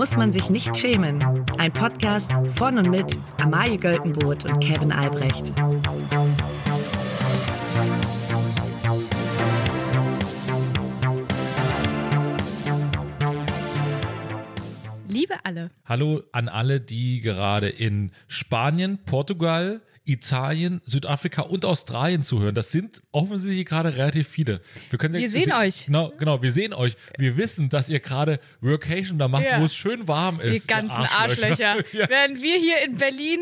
muss man sich nicht schämen. Ein Podcast von und mit Amalie Göltenboot und Kevin Albrecht. Liebe alle. Hallo an alle, die gerade in Spanien, Portugal, Italien, Südafrika und Australien zuhören. Das sind offensichtlich gerade relativ viele. Wir, können Wir sehen euch. Genau, genau, wir sehen euch. Wir wissen, dass ihr gerade Workation da macht, Ja. wo es schön warm Die ist. ihr ganzen Arschlöcher. ja. Während wir hier in Berlin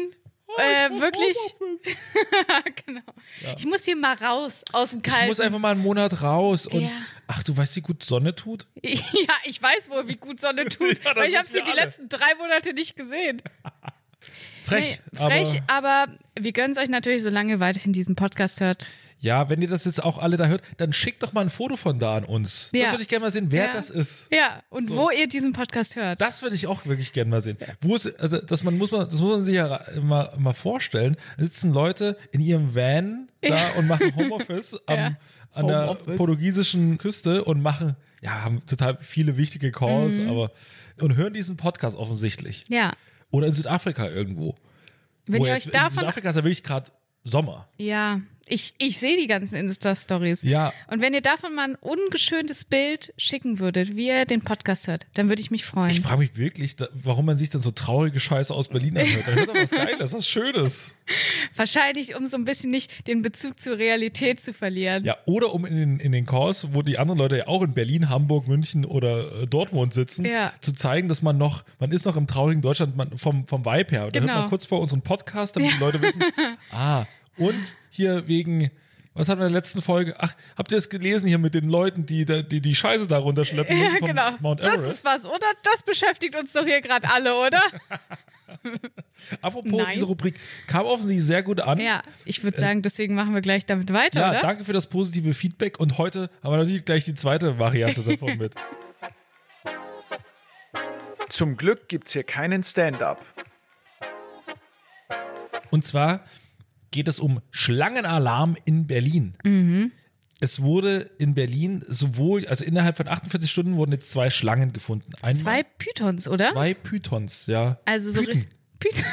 äh, wirklich. genau. Ich muss hier mal raus aus dem Ich Kalten. muss einfach mal einen Monat raus und Ja. ach, du weißt, wie gut Sonne tut? ja, ich weiß wohl, wie gut Sonne tut, Ja, weil ich habe sie die letzten drei Monate nicht gesehen. Frech. Nee, frech, Aber, aber, wir gönnen es euch natürlich, solange ihr weiterhin diesen Podcast hört. ja, wenn ihr das jetzt auch alle da hört, dann schickt doch mal ein Foto von da an uns. Ja. Das würde ich gerne mal sehen, wer Ja. das ist. Ja, und wo ihr diesen Podcast hört. Das würde ich auch wirklich gerne mal sehen. Wo es, also, dass man muss man, das muss man sich ja mal, mal vorstellen. Da sitzen Leute in ihrem Van da und machen Homeoffice am, an der Homeoffice. portugiesischen Küste und machen, ja, haben total viele wichtige Calls, Mhm. aber und hören diesen Podcast offensichtlich. ja. Oder in Südafrika irgendwo. Wenn ihr euch in davon Südafrika ist ja wirklich gerade Sommer. Ja, ich, ich sehe die ganzen Insta-Stories. Ja. Und wenn ihr davon mal ein ungeschöntes Bild schicken würdet, wie ihr den Podcast hört, dann würde ich mich freuen. Ich frage mich wirklich, warum man sich dann so traurige Scheiße aus Berlin anhört. Da hört doch was Geiles, was Schönes. Wahrscheinlich, um so ein bisschen nicht den Bezug zur Realität zu verlieren. Ja, oder um in den, in den Calls, wo die anderen Leute ja auch in Berlin, Hamburg, München oder äh, Dortmund sitzen, Ja. zu zeigen, dass man noch, man ist noch im traurigen Deutschland man, vom, vom Vibe her. Und dann hört Genau. man kurz vor unserem Podcast, damit die Leute wissen, ah, und hier wegen, was hatten wir in der letzten Folge? Ach, habt ihr es gelesen hier mit den Leuten, die die, die Scheiße da runterschleppen müssen Ja, vom genau. Mount Das Everest? ist was, oder? Das beschäftigt uns doch hier gerade alle, oder? Apropos, Nein. diese Rubrik kam offensichtlich sehr gut an. Ja, ich würde sagen, deswegen machen wir gleich damit weiter, Ja, oder? danke für das positive Feedback und heute haben wir natürlich gleich die zweite Variante davon mit. Zum Glück gibt's hier keinen Stand-up. Und zwar geht es um Schlangenalarm in Berlin. Es wurde in Berlin sowohl, also innerhalb von 48 Stunden wurden jetzt zwei Schlangen gefunden. Einmal Zwei Pythons, oder? zwei Pythons, ja. Also so Python. Python.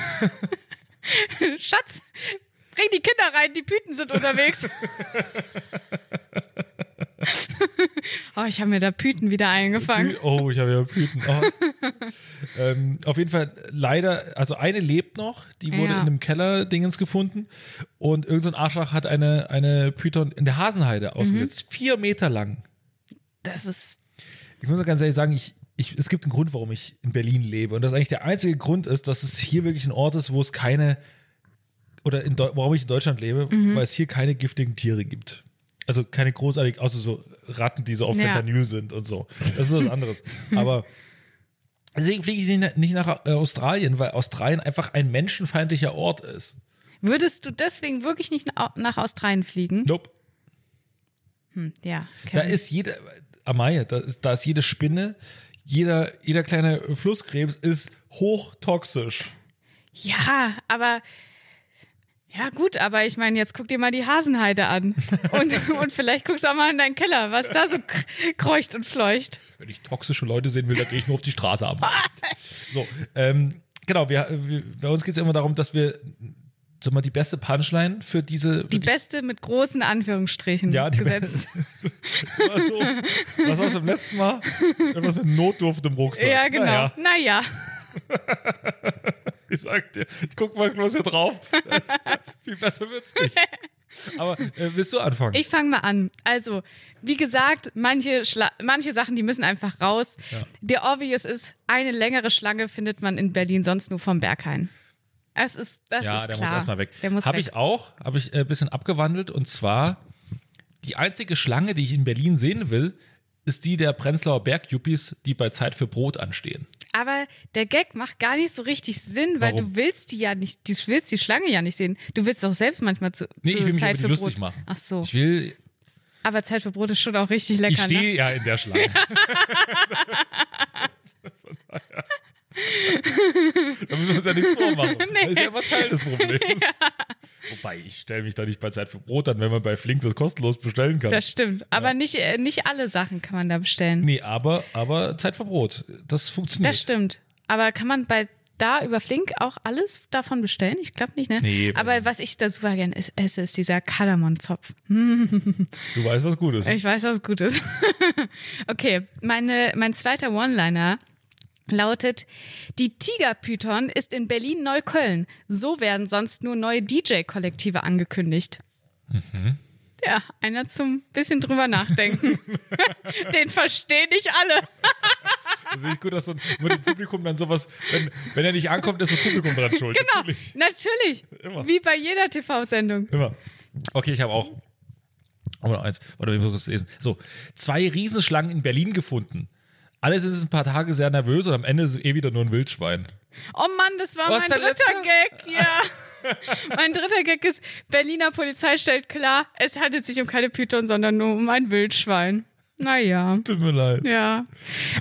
Schatz, bring die Kinder rein, die Python sind unterwegs. oh, ich habe mir da Python wieder eingefangen. Oh, ich habe ja Python. Oh. ähm, auf jeden Fall leider, also eine lebt noch, die wurde Ja. in einem Keller Dingens gefunden und irgendein so ein Arschloch hat eine, eine Python in der Hasenheide ausgesetzt. Vier Meter lang. Das ist Ich muss mal ganz ehrlich sagen, ich, ich, es gibt einen Grund, warum ich in Berlin lebe. Und das eigentlich der einzige Grund ist, dass es hier wirklich ein Ort ist, wo es keine, oder in Deu warum ich in Deutschland lebe, weil es hier keine giftigen Tiere gibt. Also keine großartig, außer so Ratten, die so auf Ja. Fentanyl sind und so. Das ist was anderes. Aber deswegen fliege ich nicht, nach äh, Australien, weil Australien einfach ein menschenfeindlicher Ort ist. Würdest du deswegen wirklich nicht na- nach Australien fliegen? Nope. Ja. Da ist jede, Amaya, da ist, da ist jede Spinne, jeder, jeder kleine Flusskrebs ist hochtoxisch. Ja, aber ja gut, aber ich meine, jetzt guck dir mal die Hasenheide an und, und vielleicht guckst du auch mal in deinen Keller, was da so kreucht und fleucht. Wenn ich toxische Leute sehen will, dann gehe ich nur auf die Straße ab. So, ähm, genau, wir, wir, bei uns geht es immer darum, dass wir sag mal, die beste Punchline für diese Die beste mit großen Anführungsstrichen Ja, die gesetzt. war so, was war es beim letzten Mal? Irgendwas mit Notduft im Rucksack. Ja, genau. Naja, Naja, ich sag dir, ich guck mal bloß hier drauf. Das, viel besser wird's nicht. Aber äh, willst du anfangen? ich fange mal an. Also, wie gesagt, manche, Schla manche Sachen, die müssen einfach raus. Der obvious ist, eine längere Schlange findet man in Berlin sonst nur vom Berghain. Es ist, das ja, ist der klar. muss erstmal weg. Der muss Habe ich auch, habe ich ein äh, bisschen abgewandelt und zwar die einzige Schlange, die ich in Berlin sehen will, ist die der Prenzlauer Berg-Yuppies, die bei Zeit für Brot anstehen. Aber der Gag macht gar nicht so richtig Sinn, weil Warum? du willst die ja nicht, du willst die Schlange ja nicht sehen. Du willst doch selbst manchmal zu, Nee, zu ich will mich Zeit aber für lustig Brot. machen. Ach so. Ich will, Aber Zeit für Brot ist schon auch richtig lecker. ich stehe ne? ja in der Schlange. da müssen wir uns ja nichts vormachen. Das ist ja immer Teil des Problems. Wobei, ich stelle mich da nicht bei Zeit für Brot an, wenn man bei Flink das kostenlos bestellen kann. Das stimmt. Aber nicht, äh, nicht alle Sachen kann man da bestellen. nee, aber, aber Zeit für Brot, das funktioniert. Das stimmt. Aber kann man bei da über Flink auch alles davon bestellen? Ich glaube nicht, ne? Nee, Aber was ich da super gerne esse, ist dieser Kardamom-Zopf. Du weißt, was gut ist. Ich weiß, was gut ist. okay, meine, mein zweiter One-Liner lautet, die Tigerpython ist in Berlin-Neukölln. So werden sonst nur neue DJ-Kollektive angekündigt. Ja, einer zum bisschen drüber nachdenken. Den verstehen nicht alle. Das finde ich gut, dass so dem Publikum dann sowas, wenn, wenn er nicht ankommt, ist das Publikum dran schuld. Genau, Natürlich. natürlich. Immer. Wie bei jeder TV-Sendung. Immer. Okay, ich habe auch. Oh, eins. Warte, ich muss das lesen. So, zwei Riesenschlangen in Berlin gefunden. Alle sind jetzt ein paar Tage sehr nervös und am Ende ist es eh wieder nur ein Wildschwein. Oh Mann, das war Was, mein dritter letzte? Gag, ja. mein dritter Gag ist, Berliner Polizei stellt klar, es handelt sich um keine Python, sondern nur um ein Wildschwein. Naja, Tut mir leid. ja.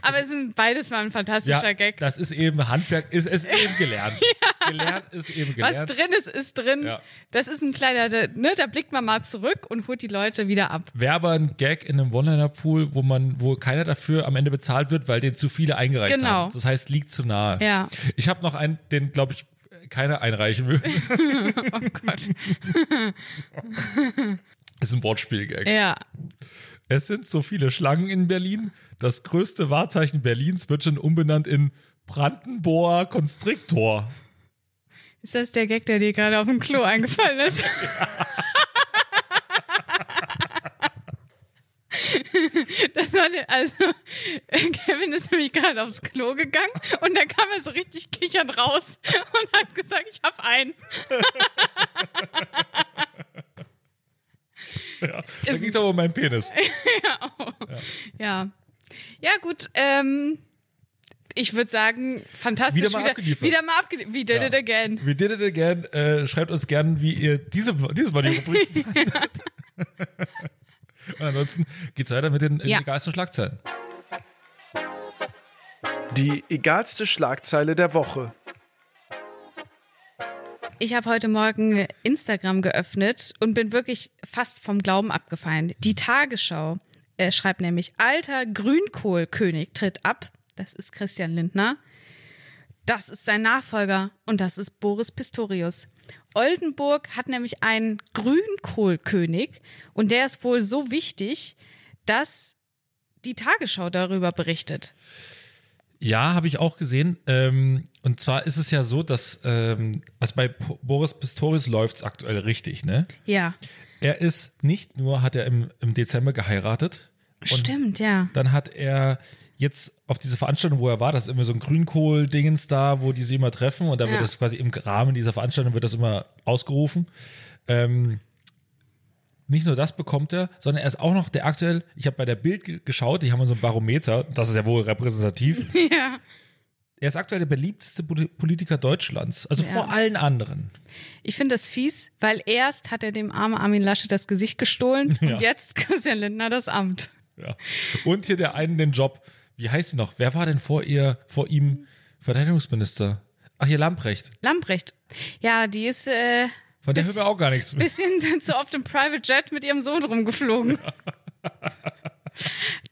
Aber es sind beides mal ein fantastischer Ja, Gag. das ist eben Handwerk, ist, ist eben gelernt. Gelernt ist eben Was gelernt. drin ist, ist drin. Ja. Das ist ein kleiner, da- ne, da blickt man mal zurück und holt die Leute wieder ab. Wäre aber ein Gag in einem One-Liner-Pool, wo man, wo keiner dafür am Ende bezahlt wird, weil den zu viele eingereicht Genau. haben. Das heißt, liegt zu nahe. Ja. Ich habe noch einen, den glaube ich keiner einreichen will. Oh Gott. ist ein Wortspiel-Gag. Ja. Es sind so viele Schlangen in Berlin. Das größte Wahrzeichen Berlins wird schon umbenannt in Brandenburger Constrictor. Ist das der Gag, der dir gerade auf dem Klo eingefallen ist? Das war der, also Kevin ist nämlich gerade aufs Klo gegangen und dann kam er so richtig kichernd raus und hat gesagt, ich hab einen. Ja, da ging aber um meinen Penis. Ja. Ja, gut, ähm, ich würde sagen, fantastisch. Wieder mal abgeliefert. Wieder mal abgeliefert. We did it again. We did it again. Äh, schreibt uns gern, wie ihr diese, dieses Mal die Rubrik. Und ansonsten geht's weiter mit den Ja. egalsten Schlagzeilen. Die egalste Schlagzeile der Woche. Ich habe heute Morgen Instagram geöffnet und bin wirklich fast vom Glauben abgefallen. Die Tagesschau äh, schreibt nämlich, alter Grünkohlkönig tritt ab. Das ist Christian Lindner. Das ist sein Nachfolger und das ist Boris Pistorius. Oldenburg hat nämlich einen Grünkohlkönig und der ist wohl so wichtig, dass die Tagesschau darüber berichtet. Ja, habe ich auch gesehen. Ähm, und zwar ist es ja so, dass ähm, also bei P Boris Pistorius läuft's aktuell richtig, ne? Ja, Er ist nicht nur, hat er im, im Dezember geheiratet. Stimmt, ja. Dann hat er jetzt auf diese Veranstaltung, wo er war, das ist immer so ein Grünkohl-Dingens da, wo die sich immer treffen und da wird Ja. das quasi im Rahmen dieser Veranstaltung wird das immer ausgerufen. Ähm, nicht nur das bekommt er, sondern er ist auch noch der aktuell, ich habe bei der Bild ge- geschaut, die haben so ein Barometer, das ist ja wohl repräsentativ. Ja. Er ist aktuell der beliebteste Poli- Politiker Deutschlands, also Ja. vor allen anderen. Ich finde das fies, weil erst hat er dem armen Armin Laschet das Gesicht gestohlen Ja. und jetzt Christian Lindner das Amt. Ja. Und hier der einen den Job, wie heißt sie noch? Wer war denn vor ihr, vor ihm Verteidigungsminister? Ach, hier Lamprecht. Lamprecht. Ja, die ist äh, Von der Bis- hören wir auch gar nichts. bisschen zu oft im Private Jet mit ihrem Sohn rumgeflogen.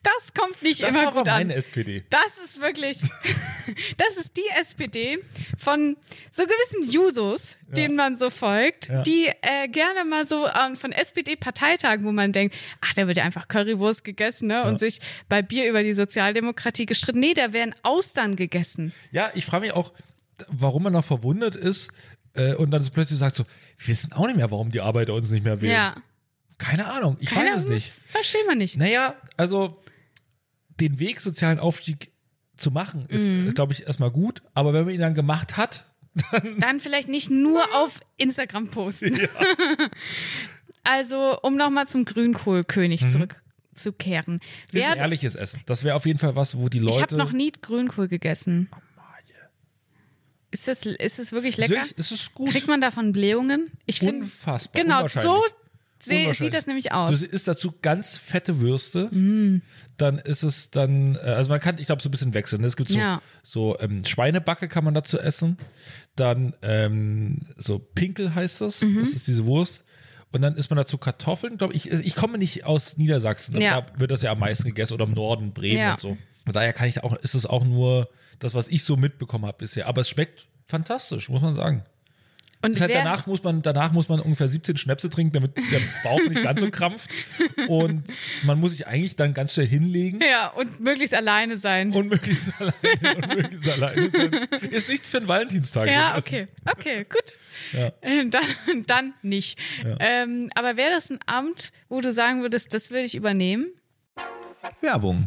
Das kommt nicht Das immer war aber gut an. meine SPD. Das ist wirklich, das ist die SPD von so gewissen Jusos, denen man so folgt, die äh, gerne mal so ähm, von SPD-Parteitagen, wo man denkt, ach, da wird ja einfach Currywurst gegessen, ne, und sich bei Bier über die Sozialdemokratie gestritten. Nee, da werden Austern gegessen. Ja, ich frage mich auch, warum man noch verwundert ist äh, und dann so plötzlich sagt so, wir wissen auch nicht mehr, warum die Arbeiter uns nicht mehr wählen. Ja. Keine Ahnung, ich Keine- weiß es nicht. Verstehen wir nicht. Naja, also den Weg sozialen Aufstieg zu machen, ist, Mhm. glaube ich, erstmal gut, aber wenn man ihn dann gemacht hat, Dann vielleicht nicht nur auf Instagram posten. also, um nochmal zum Grünkohlkönig zurückzukehren. Mhm. ist ein Wer, ehrliches Essen. Das wäre auf jeden Fall was, wo die Leute. ich habe noch nie Grünkohl gegessen. Ist das, ist das wirklich ist lecker? wirklich- es ist gut. Kriegt man davon Blähungen? Ich finde, Unfassbar, genau, so Unwahrscheinlich. sieht das nämlich Du aus. isst dazu ganz fette Würste, Mm. dann ist es dann, äh, also man kann, ich glaube, so ein bisschen wechseln. ne? Es gibt so, Ja. so ähm, Schweinebacke kann man dazu essen, dann ähm, so Pinkel heißt das, Mhm. das ist diese Wurst. Und dann isst man dazu Kartoffeln, glaube ich. Ich komme nicht aus Niedersachsen, Ja. da wird das ja am meisten gegessen oder im Norden, Bremen Ja. und so. Von daher kann ich auch, ist es auch nur das, was ich so mitbekommen habe bisher. Aber es schmeckt fantastisch, muss man sagen. Und Das heißt, danach muss man, danach muss man ungefähr 17 Schnäpse trinken, damit der Bauch nicht ganz so krampft. Und man muss sich eigentlich dann ganz schnell hinlegen Ja, und möglichst alleine sein. und möglichst alleine und möglichst alleine sein. Ist nichts für einen Valentinstag. ja, okay. Okay, gut. Ja. Dann, dann nicht. Ähm, aber wäre das ein Amt, wo du sagen würdest, das würde ich übernehmen? Werbung.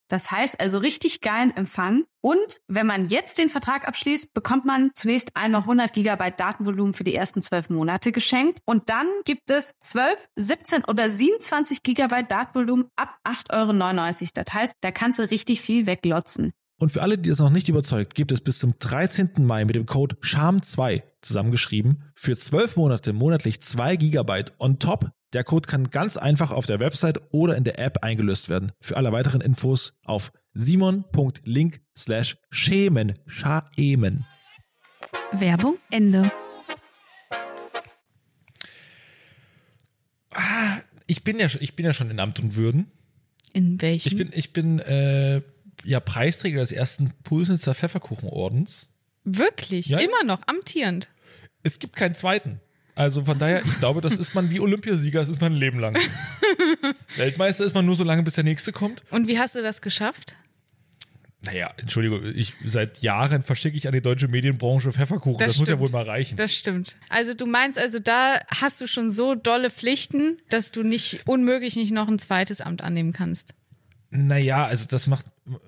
Das heißt also richtig geilen Empfang. Und wenn man jetzt den Vertrag abschließt, bekommt man zunächst einmal 100 Gigabyte Datenvolumen für die ersten zwölf Monate geschenkt. Und dann gibt es 12, 17 oder 27 Gigabyte Datenvolumen ab 8,99 Euro. Das heißt, da kannst du richtig viel weglotzen. Und für alle, die das noch nicht überzeugt, gibt es bis zum 13. Mai mit dem Code SHAM2 zusammengeschrieben für 12 Monate monatlich 2 Gigabyte on top. Der Code kann ganz einfach auf der Website oder in der App eingelöst werden. Für alle weiteren Infos auf simon.link slash schämen. Schaemen. Werbung Ende. Ich bin ja, schon- ich bin ja schon in Amt und Würden. In welchem? Ich bin, ich bin äh, ja Preisträger des ersten Pulsnitzer Pfefferkuchenordens. Wirklich? Ja, ja. Immer noch amtierend. Es gibt keinen zweiten. Also von daher, ich glaube, das ist man wie Olympiasieger, das ist man ein Leben lang. Weltmeister ist man nur so lange, bis der nächste kommt. Und wie hast du das geschafft? Naja, Entschuldigung, ich seit Jahren verschicke ich an die deutsche Medienbranche Pfefferkuchen. Das, muss ja wohl mal reichen. Das stimmt. Also du meinst also, da hast du schon so dolle Pflichten, dass du nicht unmöglich nicht noch ein zweites Amt annehmen kannst. Naja, also das macht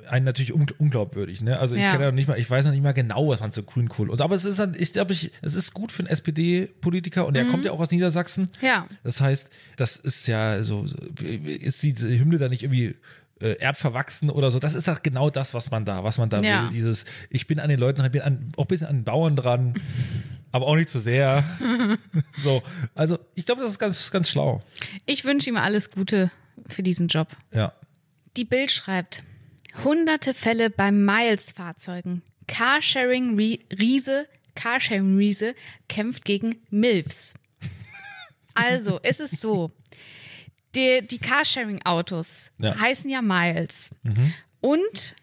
einen natürlich un unglaubwürdig. Ne? Also ich Ja. kenne ja noch nicht mal, ich weiß noch nicht mal genau, was man zu Grünkohl. Und aber es ist, dann- ich glaube, ich, es ist gut für einen SPD-Politiker und der kommt ja auch aus Niedersachsen. Mhm. Ja. Das heißt, das ist ja so, so- ist die Hymne da nicht irgendwie äh, erdverwachsen oder so. Das ist doch genau das, was man da, was man da Ja. will. Dieses, ich bin an den Leuten, ich bin an, auch ein bisschen an den Bauern dran, aber auch nicht zu sehr. so, also ich glaube, das ist ganz, ganz schlau. Ich wünsche ihm alles Gute für diesen Job. Ja. Die Bild schreibt, hunderte Fälle bei Miles-Fahrzeugen. Carsharing-Riese, Carsharing-Riese kämpft gegen MILFs. Also, es ist so, die, die Carsharing-Autos Ja. heißen ja Miles. Und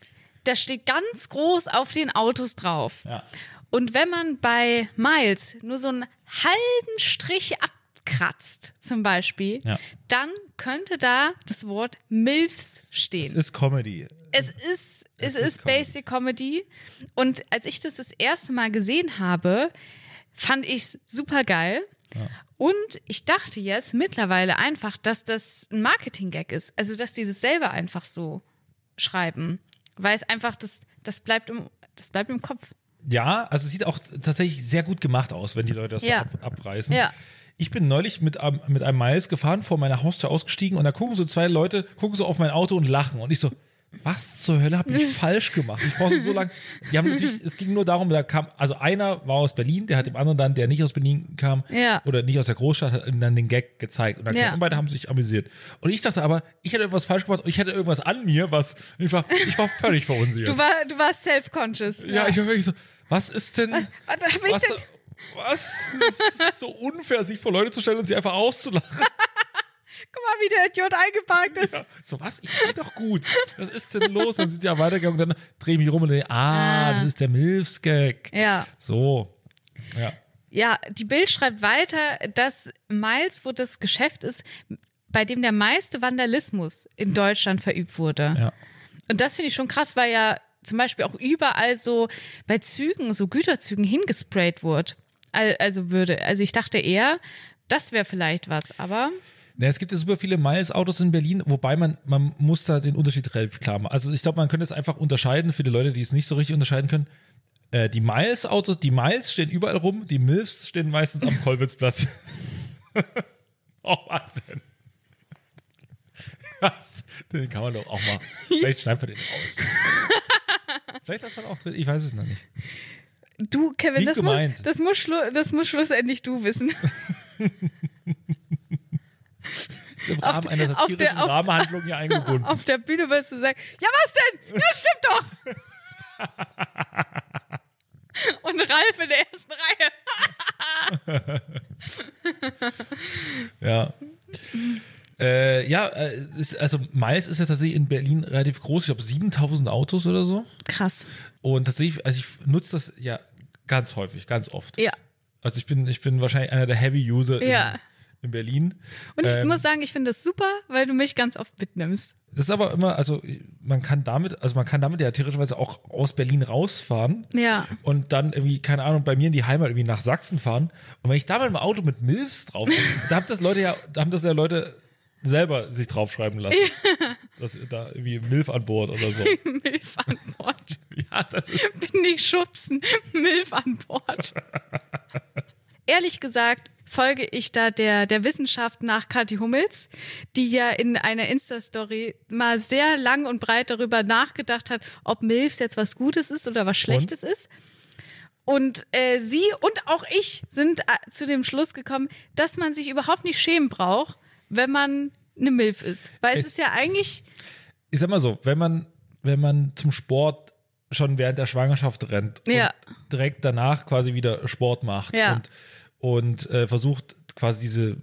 da steht ganz groß auf den Autos drauf. Ja. Und wenn man bei Miles nur so einen halben Strich abkratzt, zum Beispiel, Ja. dann könnte da das Wort MILFs stehen. Es ist Comedy. Es ist, es ist ist Comedy. Basic Comedy. Und als ich das das erste Mal gesehen habe, fand ich es super geil. Und ich dachte jetzt mittlerweile einfach, dass das ein Marketing-Gag ist. Also, dass die das selber einfach so schreiben. Weil es einfach, das, das, bleibt, im, das bleibt im Kopf. Ja, also es sieht auch tatsächlich sehr gut gemacht aus, wenn die Leute das Ja. so ab, abreißen. Ja. Ich bin neulich mit, einem- mit einem Miles gefahren, vor meiner Haustür ausgestiegen und da gucken so zwei Leute, gucken so auf mein Auto und lachen. Und ich so, was zur Hölle habe ich falsch gemacht? Ich brauchte so lange. Die haben natürlich, es ging nur darum, da kam, also einer war aus Berlin, der hat dem anderen dann, der nicht aus Berlin kam Ja. oder nicht aus der Großstadt, hat ihm dann den Gag gezeigt. Und, dann Ja. und beide haben sich amüsiert. Und ich dachte aber, ich hätte irgendwas falsch gemacht, ich hätte irgendwas an mir, was, ich war, ich war völlig verunsichert. Du, war, du warst self-conscious. Ja, ich war wirklich so, was ist denn. Was was, denn? Was? Das ist so unfair, sich vor Leute zu stellen und sie einfach auszulachen. Guck mal, wie der Idiot eingeparkt ist. Ja, so, was? Ich bin doch gut. Was ist denn los? Dann sind sie ja weitergegangen und dann drehe ich mich rum und denke, ah, das ist der Milfs-Gag. Ja. So. Ja. Ja, die Bild schreibt weiter, dass Miles, wo das Geschäft ist, bei dem der meiste Vandalismus in Deutschland verübt wurde. Ja. Und das finde ich schon krass, weil ja zum Beispiel auch überall so bei Zügen, so Güterzügen hingesprayt wurde. Al- Also würde, also ich dachte eher, das wäre vielleicht was, aber Ja, es gibt ja super viele Miles-Autos in Berlin, wobei man, man muss da den Unterschied relativ klar machen. Also ich glaube, man könnte es einfach unterscheiden für die Leute, die es nicht so richtig unterscheiden können. Äh, die Miles-Autos, die Miles stehen überall rum, die Milfs stehen meistens am Kolwitzplatz. Oh, was denn? Was? Den kann man doch auch mal. Vielleicht schneiden wir den raus. Vielleicht hat er auch drin. Ich weiß es noch nicht. Du, Kevin, das muss, gemeint. das, muss das muss schlussendlich du wissen. Im Rahmen der- einer auf satirischen der- auf- Rahmenhandlung hier eingebunden. Auf der Bühne wirst du sagen, ja was denn? Ja, stimmt doch. Und Ralf in der ersten Reihe. Ja. Äh, ja, äh, ist, also Mais ist ja tatsächlich in Berlin relativ groß. Ich glaube 7000 Autos oder so. Krass. Und tatsächlich, also ich nutze das ja ganz häufig, ganz oft. Ja. Also ich bin, ich bin wahrscheinlich einer der Heavy User Ja. in, in Berlin. Und ich Ähm, muss sagen, ich finde das super, weil du mich ganz oft mitnimmst. Das ist aber immer, also man kann damit, also man kann damit ja theoretischerweise auch aus Berlin rausfahren. Ja. Und dann irgendwie, keine Ahnung, bei mir in die Heimat irgendwie nach Sachsen fahren. Und wenn ich da mit dem Auto mit Milfs drauf bin, da haben das Leute ja, da haben das ja Leute selber sich draufschreiben lassen. Dass da irgendwie Milf an Bord oder so. Milf an Bord. ja, das ist, Bin nicht schubsen. Milf an Bord. Ehrlich gesagt folge ich da der, der Wissenschaft nach Kathi Hummels, die ja in einer Insta-Story mal sehr lang und breit darüber nachgedacht hat, ob Milfs jetzt was Gutes ist oder was Schlechtes ist. Und äh, sie und auch ich sind äh, zu dem Schluss gekommen, dass man sich überhaupt nicht schämen braucht, wenn man eine Milf ist. Weil es Es- ist ja eigentlich, ich sag mal so, wenn man, wenn man zum Sport schon während der Schwangerschaft rennt Ja. und direkt danach quasi wieder Sport macht Ja. und, und äh, versucht quasi diese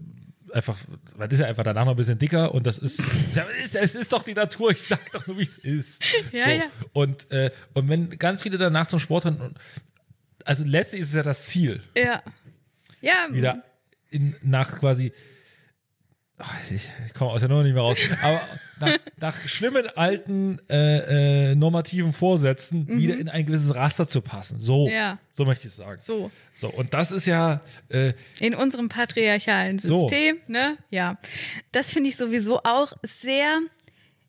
einfach, man ist ja einfach danach noch ein bisschen dicker und das ist, es ist, doch die Natur, ich sag doch nur, wie es ist. Ja, so. ja. Und, äh, und wenn ganz viele danach zum Sport rennen, und- also letztlich ist es ja das Ziel, ja. Ja, wieder in, nach quasi, ich, komme aus der Nummer nicht mehr raus, aber nach, nach schlimmen alten äh, äh, normativen Vorsätzen wieder in ein gewisses Raster zu passen. So, Mhm. Ja. so möchte ich sagen. so. So, und das ist ja, äh, in unserem patriarchalen So. System, ne? Ja. Das finde ich sowieso auch sehr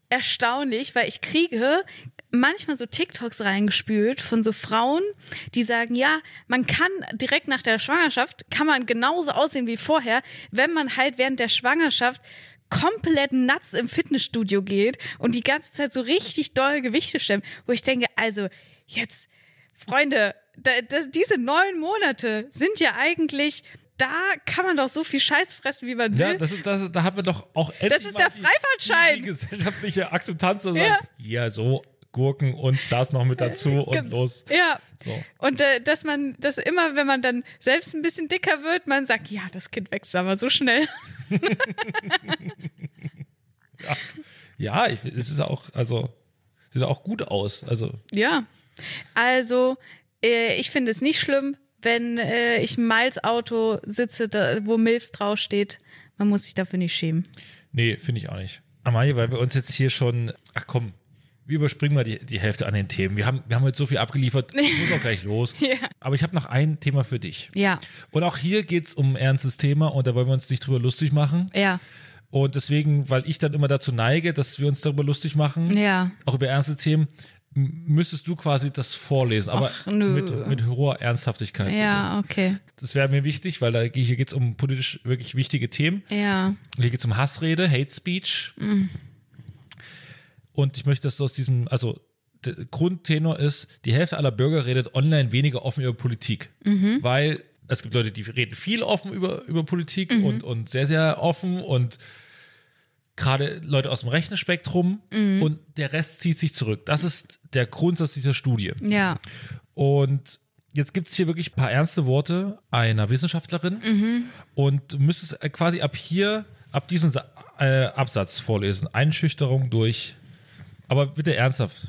erstaunlich, weil ich kriege manchmal so TikToks reingespült von so Frauen, die sagen, ja, man kann direkt nach der Schwangerschaft, kann man genauso aussehen wie vorher, wenn man halt während der Schwangerschaft komplett nuts im Fitnessstudio geht und die ganze Zeit so richtig doll Gewichte stemmt, wo ich denke, also jetzt, Freunde, da, das, diese neun Monate sind ja eigentlich, da kann man doch so viel Scheiß fressen, wie man will. ja, das ist, das, da haben wir doch auch endlich ist mal der die- Freifahrtschein. Die, die gesellschaftliche Akzeptanz zu sagen, Ja. ja. so Gurken und das noch mit dazu und los. Ja. So. Und äh, dass man, dass immer, wenn man dann selbst ein bisschen dicker wird, man sagt, ja, das Kind wächst aber so schnell. Ja, ich, es ist auch, also, sieht auch gut aus. Also, Ja. Also, äh, ich finde es nicht schlimm, wenn äh, ich im Miles Auto sitze, da, wo Milfs draufsteht. Man muss sich dafür nicht schämen. Nee, finde ich auch nicht. Amalie, weil wir uns jetzt hier schon, ach komm, überspringen mal die, die Hälfte an den Themen. Wir haben, wir haben jetzt so viel abgeliefert, ich muss auch gleich los. Ja. Aber ich habe noch ein Thema für dich. Ja. Und auch hier geht's um ein ernstes Thema und da wollen wir uns nicht drüber lustig machen. Ja. Und deswegen, weil ich dann immer dazu neige, dass wir uns darüber lustig machen, Ja. auch über ernste Themen, müsstest du quasi das vorlesen, aber Ach, mit, mit hoher Ernsthaftigkeit. bitte. Ja, okay. Das wäre mir wichtig, weil da, hier geht's um politisch wirklich wichtige Themen. Ja. Hier geht es um Hassrede, Hate Speech. Und ich möchte, dass du aus diesem, also der Grundtenor ist, die Hälfte aller Bürger redet online weniger offen über Politik. Weil es gibt Leute, die reden viel offen über, über Politik und, und sehr, sehr offen und gerade Leute aus dem rechten Spektrum und der Rest zieht sich zurück. Das ist der Grundsatz dieser Studie. Ja. Und jetzt gibt es hier wirklich ein paar ernste Worte einer Wissenschaftlerin und du müsstest äh, quasi ab hier, ab diesem äh, Absatz vorlesen. Einschüchterung durch, aber bitte ernsthaft.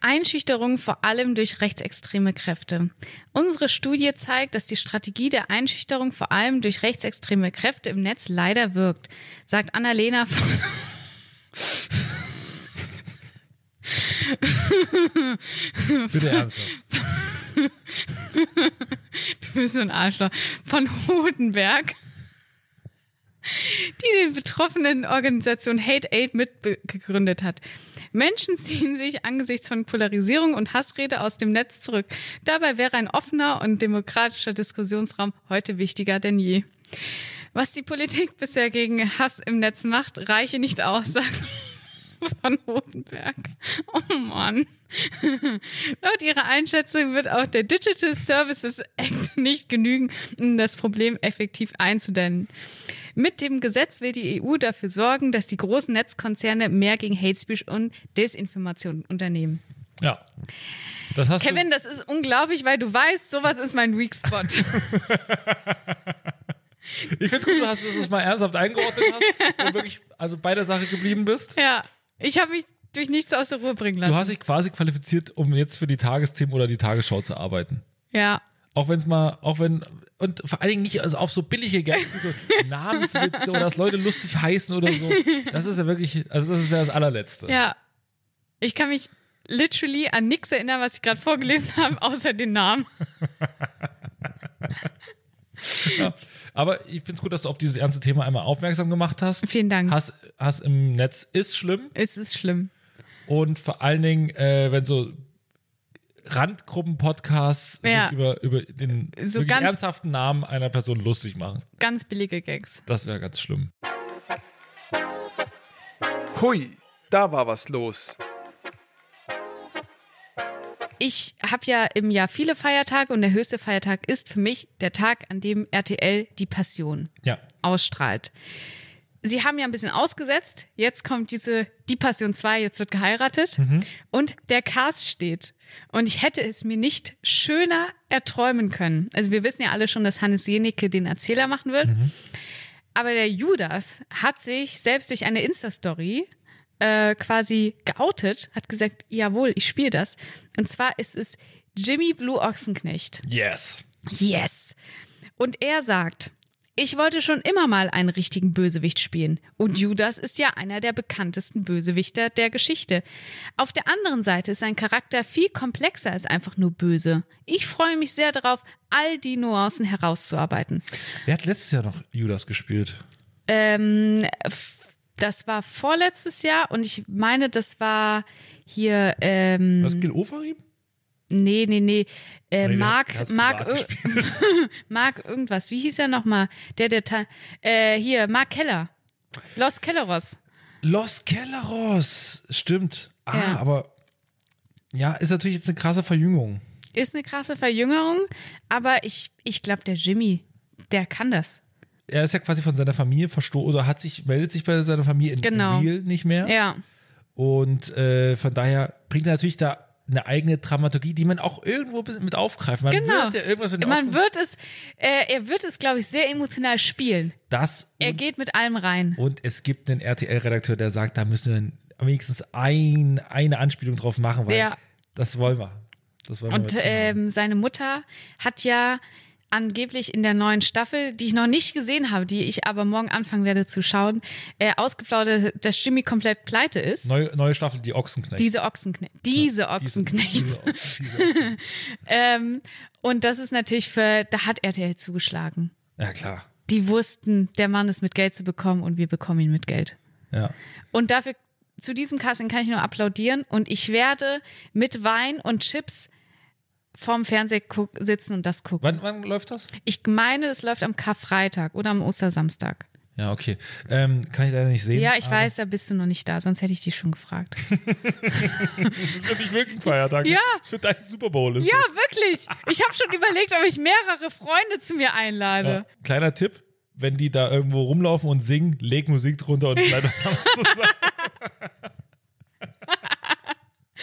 Einschüchterung vor allem durch rechtsextreme Kräfte. Unsere Studie zeigt, dass die Strategie der Einschüchterung vor allem durch rechtsextreme Kräfte im Netz leider wirkt, sagt Annalena von Bitte ernsthaft. Du bist so ein Arschloch. Von Hodenberg, die die betroffenen Organisation Hate Aid mitgegründet hat. Menschen ziehen sich angesichts von Polarisierung und Hassrede aus dem Netz zurück. Dabei wäre ein offener und demokratischer Diskussionsraum heute wichtiger denn je. Was die Politik bisher gegen Hass im Netz macht, reiche nicht aus, sagt von Rotenberg. Oh Mann. Laut ihrer Einschätzung wird auch der Digital Services Act nicht genügen, um das Problem effektiv einzudämmen. Mit dem Gesetz will die EU dafür sorgen, dass die großen Netzkonzerne mehr gegen Hate Speech und Desinformation unternehmen. Ja. Das Kevin, das ist unglaublich, weil du weißt, sowas ist mein Weak Spot. ich finde gut, du hast es mal ernsthaft eingeordnet hast und wirklich also bei der Sache geblieben bist. ja, ich habe mich durch nichts aus der Ruhe bringen lassen. Du hast dich quasi qualifiziert, um jetzt für die Tagesthemen oder die Tagesschau zu arbeiten. ja. Auch wenn es mal, auch wenn, und vor allen Dingen nicht also auf so billige Gags so Namenswitze oder dass Leute lustig heißen oder so. Das ist ja wirklich, also das wäre das allerletzte. Ja. Ich kann mich literally an nichts erinnern, was ich gerade vorgelesen habe, außer den Namen. Aber ich finde es gut, dass du auf dieses ernste Thema einmal aufmerksam gemacht hast. Vielen Dank. Hass, Hass im Netz ist schlimm. Es ist schlimm. Und vor allen Dingen, äh, wenn so Randgruppen-Podcasts Ja. sich über, über den So ganz- ernsthaften Namen einer Person lustig machen. Ganz billige Gags. Das wäre ganz schlimm. Hui, da war was los. Ich habe ja im Jahr viele Feiertage und der höchste Feiertag ist für mich der Tag, an dem RTL die Passion Ja. ausstrahlt. Sie haben ja ein bisschen ausgesetzt. Jetzt kommt diese Die Passion 2, jetzt wird geheiratet. Und der Cast steht. Und ich hätte es mir nicht schöner erträumen können. Also wir wissen ja alle schon, dass Hannes Jenicke den Erzähler machen wird. Aber der Judas hat sich selbst durch eine Insta-Story äh, quasi geoutet, hat gesagt, jawohl, ich spiele das. Und zwar ist es Jimmy Blue Ochsenknecht. Yes. Yes. Und er sagt, ich wollte schon immer mal einen richtigen Bösewicht spielen. Und Judas ist ja einer der bekanntesten Bösewichter der Geschichte. Auf der anderen Seite ist sein Charakter viel komplexer als einfach nur böse. Ich freue mich sehr darauf, all die Nuancen herauszuarbeiten. Wer hat letztes Jahr noch Judas gespielt? Ähm, das war vorletztes Jahr und ich meine, das war hier, ähm, Was Gil Ofarim? Nee, nee, nee, äh, Nee, Mark, Mark. Mark irgendwas. Wie hieß er nochmal? Der, der, äh, hier, Mark Keller. Los Kelleros. Los Kelleros. Stimmt. Ah, Ja. aber ja, ist natürlich jetzt eine krasse Verjüngung. Ist eine krasse Verjüngerung, aber ich, ich glaube, der Jimmy, der kann das. Er ist ja quasi von seiner Familie verstoßen oder hat sich, meldet sich bei seiner Familie in, Genau. Real nicht mehr. Ja. Und äh, von daher bringt er natürlich da eine eigene Dramaturgie, die man auch irgendwo mit aufgreift. Man Genau. wird ja irgendwas mit Man wird es, äh, er wird es, glaube ich, sehr emotional spielen. das Er geht mit allem rein. und es gibt einen RTL-Redakteur, der sagt, da müssen wir wenigstens ein, eine Anspielung drauf machen, weil Ja. das wollen wir. Das wollen wir Und ähm, seine Mutter hat ja angeblich in der neuen Staffel, die ich noch nicht gesehen habe, die ich aber morgen anfangen werde zu schauen, äh, ausgeplaudert, dass Jimmy komplett pleite ist. neue, neue Staffel, die Ochsenknecht. Diese Ochsenknecht. Diese Ochsenknecht. diese diese ähm, und das ist natürlich für, da hat RTL zugeschlagen. ja, klar. Die wussten, der Mann ist mit Geld zu bekommen und wir bekommen ihn mit Geld. Ja. Und dafür, zu diesem Casting kann ich nur applaudieren und ich werde mit Wein und Chips vorm Fernseher sitzen und das gucken. Wann, wann läuft das? Ich meine, es läuft am Karfreitag oder am Ostersamstag. Ja, okay. Ähm, kann ich leider nicht sehen. Ja, ich weiß, da bist du noch nicht da, sonst hätte ich dich schon gefragt. Das wirklich wirklich ein Feiertag. Ja. Das für deinen Super Bowl ist. ja, wirklich. Ich habe schon überlegt, ob ich mehrere Freunde zu mir einlade. Ja. Kleiner Tipp, wenn die da irgendwo rumlaufen und singen, leg Musik drunter und bleib das zusammen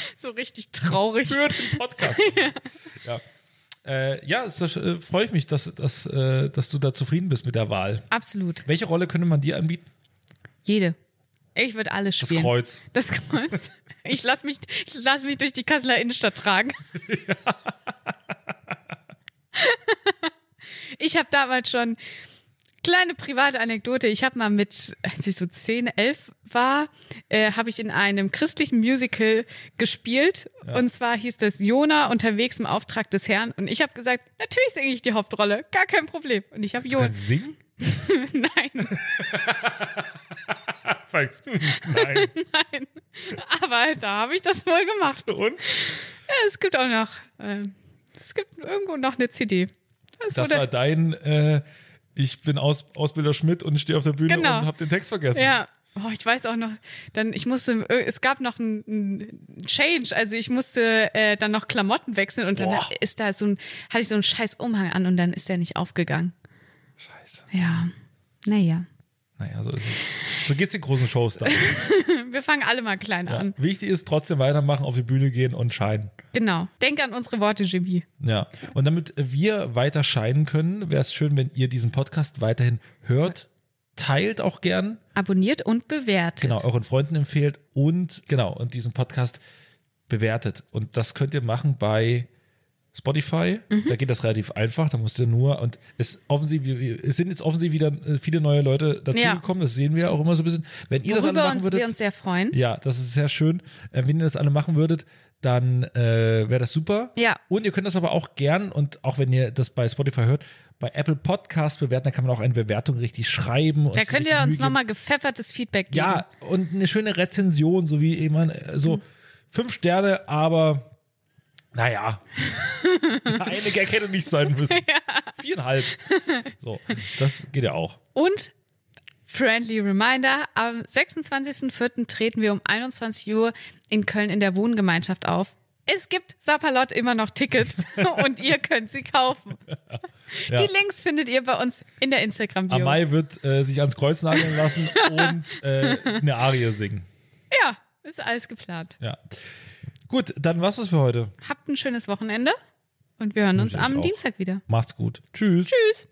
So richtig traurig. für den Podcast. ja. Äh, ja, es, äh, freue ich mich, dass, dass, äh, dass du da zufrieden bist mit der Wahl. Absolut. Welche Rolle könnte man dir anbieten? Jede. Ich würde alles Das spielen. Kreuz. Das Kreuz. Ich lasse mich, ich lass mich durch die Kasseler Innenstadt tragen. Ich habe damals schon kleine private Anekdote. Ich habe mal mit, als ich so 10, 11 war, äh, habe ich in einem christlichen Musical gespielt. Und zwar hieß das Jona unterwegs im Auftrag des Herrn. Und ich habe gesagt, natürlich singe ich die Hauptrolle, gar kein Problem. Und ich habe Jona. Singen? Nein, Nein. aber da habe ich das wohl gemacht. Und? Ja, es gibt auch noch, ähm, es gibt irgendwo noch eine CD. Das, Das war dein, äh, ich bin Aus, Ausbilder Schmidt und stehe auf der Bühne Genau. und habe den Text vergessen. Ja. Oh, ich weiß auch noch, dann ich musste, äh, es gab noch einen, einen Change, also ich musste äh, dann noch Klamotten wechseln und dann Boah. ist da so ein, hatte ich so einen scheiß Umhang an und dann ist der nicht aufgegangen. Scheiße. Ja, naja. Naja, so ist es. So geht's den großen Shows dann. Wir fangen alle mal klein Ja. an. Wichtig ist trotzdem weitermachen, auf die Bühne gehen und scheinen. Genau. Denk an unsere Worte, Jimmy. Ja. Und damit wir weiter scheinen können, wäre es schön, wenn ihr diesen Podcast weiterhin hört. Teilt auch gern. Abonniert und bewertet. Genau, euren Freunden empfehlt und genau, und diesen Podcast bewertet. Und das könnt ihr machen bei Spotify. Mhm. Da geht das relativ einfach. Da musst ihr nur, und es, es sind jetzt offensiv wieder äh, viele neue Leute dazugekommen. Das sehen wir auch immer so ein bisschen. Wenn ihr das alle Worüber machen würdet. wir uns sehr freuen. Ja, das ist sehr schön. Äh, wenn ihr das alle machen würdet, dann äh, wäre das super. Ja. Und ihr könnt das aber auch gern, und auch wenn ihr das bei Spotify hört, bei Apple Podcast bewerten, da kann man auch eine Bewertung richtig schreiben. Da könnt ihr uns nochmal gepfeffertes Feedback geben. Ja, und eine schöne Rezension, so wie jemand, äh, so fünf Sterne, aber naja, eine Gag hätte nicht sein müssen. Viereinhalb. So, das geht ja auch. Und friendly reminder, am 26.04. treten wir um 21 Uhr in Köln in der Wohngemeinschaft auf. Es gibt Sapperlot immer noch Tickets und ihr könnt sie kaufen. Ja. Die Links findet ihr bei uns in der Instagram-Bio. Amai wird äh, sich ans Kreuz nageln lassen und äh, eine Arie singen. Ja, ist alles geplant. Ja. Gut, dann war's das für heute. Habt ein schönes Wochenende und wir hören uns am auch. Dienstag wieder. Macht's gut. Tschüss. Tschüss.